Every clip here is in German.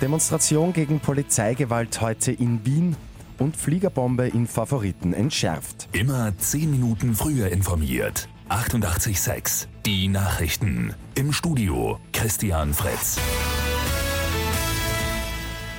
Demonstration gegen Polizeigewalt heute in Wien und Fliegerbombe in Favoriten entschärft. Immer 10 Minuten früher informiert. 88.6 Die Nachrichten. Im Studio Christian Fritz.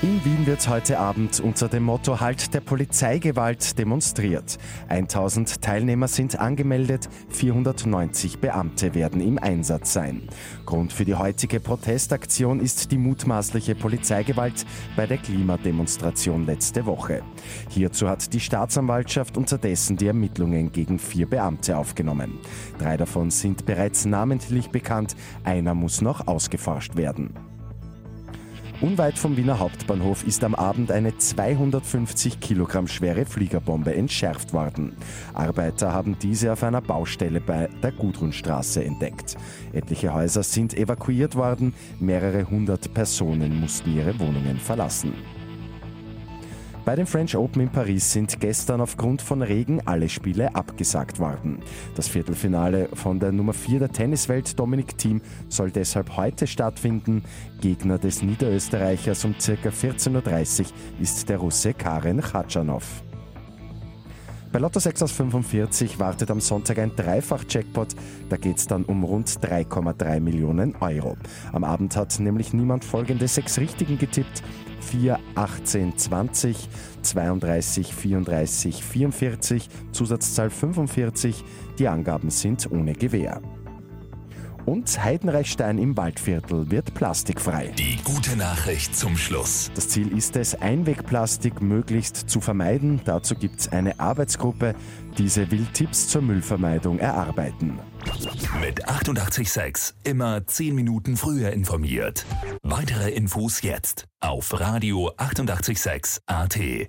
In Wien wird heute Abend unter dem Motto Halt der Polizeigewalt demonstriert. 1000 Teilnehmer sind angemeldet, 490 Beamte werden im Einsatz sein. Grund für die heutige Protestaktion ist die mutmaßliche Polizeigewalt bei der Klimademonstration letzte Woche. Hierzu hat die Staatsanwaltschaft unterdessen die Ermittlungen gegen vier Beamte aufgenommen. Drei davon sind bereits namentlich bekannt, einer muss noch ausgeforscht werden. Unweit vom Wiener Hauptbahnhof ist am Abend eine 250 Kilogramm schwere Fliegerbombe entschärft worden. Arbeiter haben diese auf einer Baustelle bei der Gudrunstraße entdeckt. Etliche Häuser sind evakuiert worden, mehrere hundert Personen mussten ihre Wohnungen verlassen. Bei den French Open in Paris sind gestern aufgrund von Regen alle Spiele abgesagt worden. Das Viertelfinale von der Nummer 4 der Tenniswelt Dominik Thiem soll deshalb heute stattfinden. Gegner des Niederösterreichers um ca. 14.30 Uhr ist der Russe Karen Khachanov. Bei Lotto 6 aus 45 wartet am Sonntag ein Dreifach-Jackpot. Da geht es dann um rund 3,3 Millionen Euro. Am Abend hat nämlich niemand folgende sechs Richtigen getippt. 4, 18, 20, 32, 34, 44, Zusatzzahl 45. Die Angaben sind ohne Gewähr. Und Heidenreichstein im Waldviertel wird plastikfrei. Die gute Nachricht zum Schluss. Das Ziel ist es, Einwegplastik möglichst zu vermeiden. Dazu gibt es eine Arbeitsgruppe. Diese will Tipps zur Müllvermeidung erarbeiten. Mit 886 immer 10 Minuten früher informiert. Weitere Infos jetzt auf Radio 886 AT.